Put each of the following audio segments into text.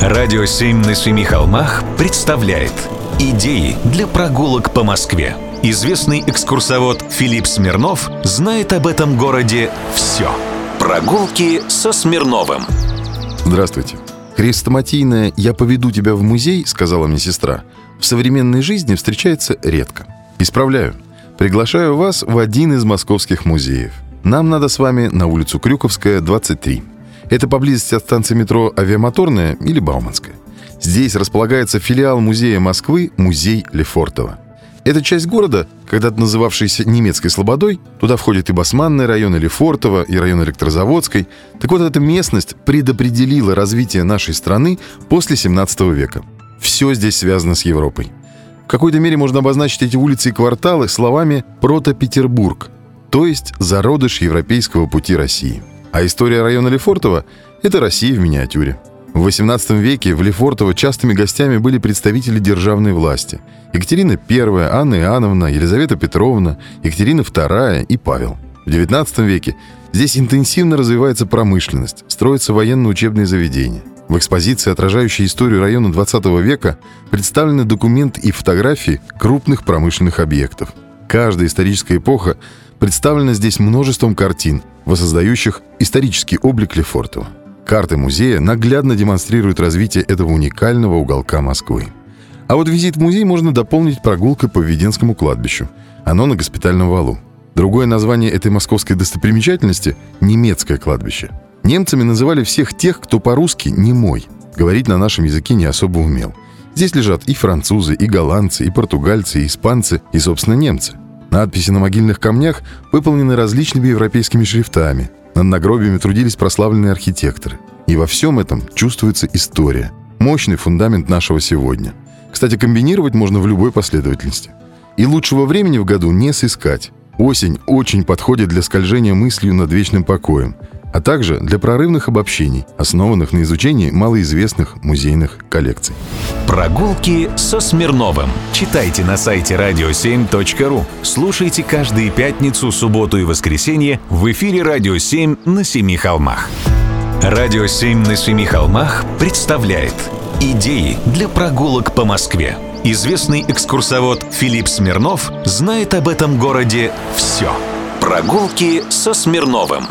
Радио «Семь на семи холмах» представляет Идеи для прогулок по Москве. Известный экскурсовод Филипп Смирнов знает об этом городе все. Прогулки со Смирновым. Здравствуйте. Хрестоматийное «Я поведу тебя в музей», сказала мне сестра, в современной жизни встречается редко. Исправляю. Приглашаю вас в один из московских музеев. Нам надо с вами на улицу Крюковская, 23. Это поблизости от станции метро Авиамоторная или Бауманская. Здесь располагается филиал музея Москвы «Музей Лефортово». Эта часть города, когда-то называвшаяся немецкой Слободой, туда входит и Басманный район, и и район Электрозаводской. Так вот, эта местность предопределила развитие нашей страны после 17 века. Все здесь связано с Европой. В какой-то мере можно обозначить эти улицы и кварталы словами «Прото-Петербург», то есть зародыш европейского пути России. А история района Лефортово – это Россия в миниатюре. В XVIII веке в Лефортово частыми гостями были представители державной власти. Екатерина I, Анна Иоанновна, Елизавета Петровна, Екатерина II и Павел. В XIX веке здесь интенсивно развивается промышленность, строятся военно-учебные заведения. В экспозиции, отражающей историю района 20 века, представлены документы и фотографии крупных промышленных объектов. Каждая историческая эпоха представлена здесь множеством картин, воссоздающих исторический облик Лефортово. Карты музея наглядно демонстрируют развитие этого уникального уголка Москвы. А вот визит в музей можно дополнить прогулкой по Введенскому кладбищу. Оно на госпитальном валу. Другое название этой московской достопримечательности – немецкое кладбище. Немцами называли всех тех, кто по-русски не мой. Говорить на нашем языке не особо умел. Здесь лежат и французы, и голландцы, и португальцы, и испанцы, и, собственно, немцы. Надписи на могильных камнях выполнены различными европейскими шрифтами. Над нагробиями трудились прославленные архитекторы. И во всем этом чувствуется история. Мощный фундамент нашего сегодня. Кстати, комбинировать можно в любой последовательности. И лучшего времени в году не сыскать. Осень очень подходит для скольжения мыслью над вечным покоем – а также для прорывных обобщений, основанных на изучении малоизвестных музейных коллекций. Прогулки со Смирновым. Читайте на сайте radio7.ru. Слушайте каждые пятницу, субботу и воскресенье в эфире «Радио 7» на Семи холмах. «Радио 7» на Семи холмах представляет Идеи для прогулок по Москве. Известный экскурсовод Филипп Смирнов знает об этом городе все. Прогулки со Смирновым.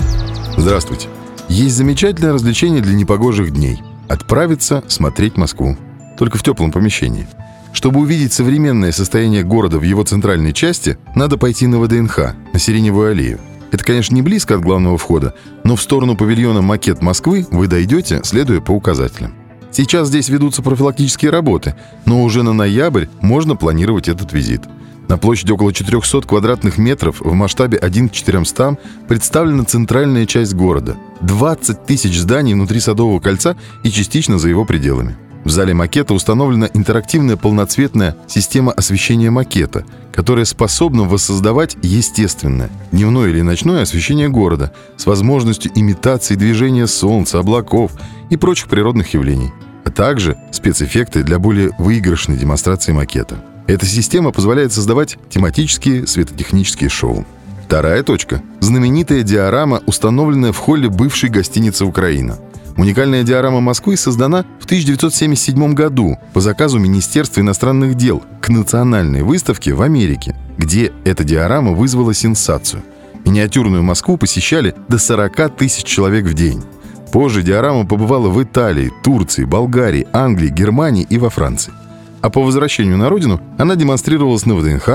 Здравствуйте. Есть замечательное развлечение для непогожих дней. Отправиться смотреть Москву. Только в теплом помещении. Чтобы увидеть современное состояние города в его центральной части, надо пойти на ВДНХ, на Сиреневую аллею. Это, конечно, не близко от главного входа, но в сторону павильона «Макет Москвы» вы дойдете, следуя по указателям. Сейчас здесь ведутся профилактические работы, но уже на ноябрь можно планировать этот визит – на площади около 400 квадратных метров в масштабе 1 к 400 представлена центральная часть города. 20 тысяч зданий внутри Садового кольца и частично за его пределами. В зале макета установлена интерактивная полноцветная система освещения макета, которая способна воссоздавать естественное, дневное или ночное освещение города с возможностью имитации движения солнца, облаков и прочих природных явлений, а также спецэффекты для более выигрышной демонстрации макета. Эта система позволяет создавать тематические светотехнические шоу. Вторая точка – знаменитая диорама, установленная в холле бывшей гостиницы «Украина». Уникальная диорама Москвы создана в 1977 году по заказу Министерства иностранных дел к национальной выставке в Америке, где эта диорама вызвала сенсацию. Миниатюрную Москву посещали до 40 тысяч человек в день. Позже диорама побывала в Италии, Турции, Болгарии, Англии, Германии и во Франции а по возвращению на родину она демонстрировалась на ВДНХ,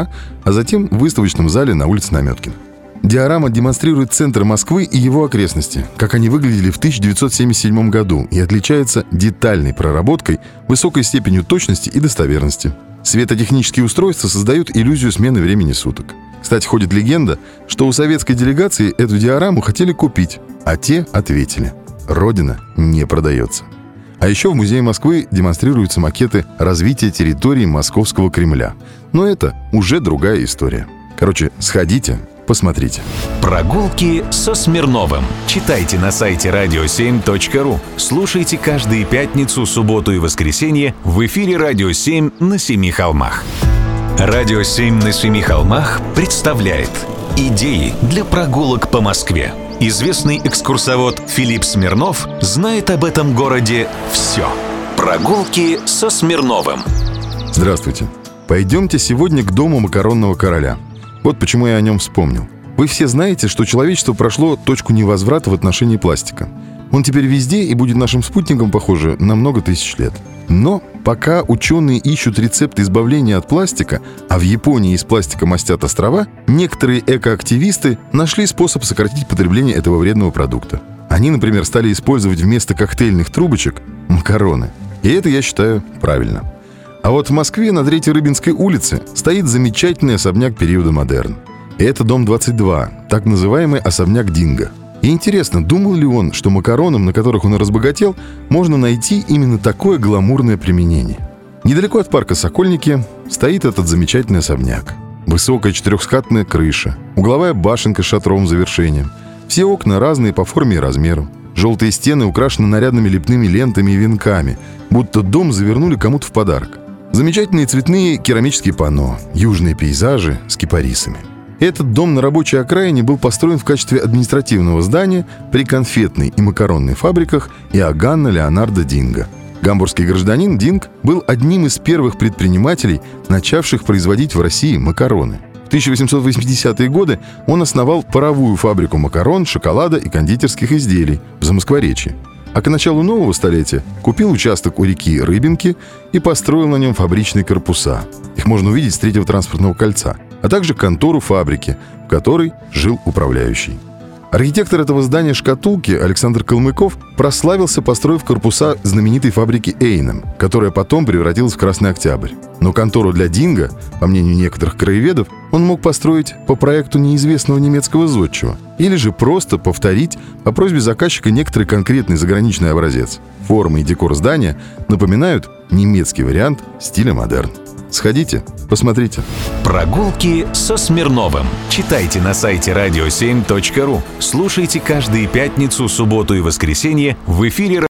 а затем в выставочном зале на улице Наметкина. Диорама демонстрирует центр Москвы и его окрестности, как они выглядели в 1977 году и отличается детальной проработкой, высокой степенью точности и достоверности. Светотехнические устройства создают иллюзию смены времени суток. Кстати, ходит легенда, что у советской делегации эту диораму хотели купить, а те ответили – «Родина не продается». А еще в Музее Москвы демонстрируются макеты развития территории Московского Кремля. Но это уже другая история. Короче, сходите, посмотрите. Прогулки со Смирновым. Читайте на сайте radio7.ru. Слушайте каждые пятницу, субботу и воскресенье в эфире «Радио 7» на Семи холмах. «Радио 7» на Семи холмах представляет Идеи для прогулок по Москве. Известный экскурсовод Филипп Смирнов знает об этом городе все. Прогулки со Смирновым. Здравствуйте. Пойдемте сегодня к дому макаронного короля. Вот почему я о нем вспомнил. Вы все знаете, что человечество прошло точку невозврата в отношении пластика. Он теперь везде и будет нашим спутником, похоже, на много тысяч лет. Но пока ученые ищут рецепт избавления от пластика, а в Японии из пластика мастят острова, некоторые экоактивисты нашли способ сократить потребление этого вредного продукта. Они, например, стали использовать вместо коктейльных трубочек макароны. И это, я считаю, правильно. А вот в Москве на Третьей Рыбинской улице стоит замечательный особняк периода модерн. Это дом 22, так называемый особняк Динго. И интересно, думал ли он, что макаронам, на которых он разбогател, можно найти именно такое гламурное применение? Недалеко от парка Сокольники стоит этот замечательный особняк. Высокая четырехскатная крыша, угловая башенка с шатровым завершением. Все окна разные по форме и размеру. Желтые стены украшены нарядными лепными лентами и венками, будто дом завернули кому-то в подарок. Замечательные цветные керамические панно, южные пейзажи с кипарисами. Этот дом на рабочей окраине был построен в качестве административного здания при конфетной и макаронной фабриках Иоганна Леонардо Динга. Гамбургский гражданин Динг был одним из первых предпринимателей, начавших производить в России макароны. В 1880-е годы он основал паровую фабрику макарон, шоколада и кондитерских изделий в Замоскворечье а к началу нового столетия купил участок у реки Рыбинки и построил на нем фабричные корпуса. Их можно увидеть с третьего транспортного кольца, а также контору фабрики, в которой жил управляющий. Архитектор этого здания «Шкатулки» Александр Калмыков прославился, построив корпуса знаменитой фабрики «Эйном», которая потом превратилась в «Красный Октябрь». Но контору для Динго, по мнению некоторых краеведов, он мог построить по проекту неизвестного немецкого зодчего или же просто повторить по просьбе заказчика некоторый конкретный заграничный образец. Формы и декор здания напоминают немецкий вариант стиля модерн. Сходите, посмотрите. Прогулки со Смирновым. Читайте на сайте radio7.ru. Слушайте каждые пятницу, субботу и воскресенье в эфире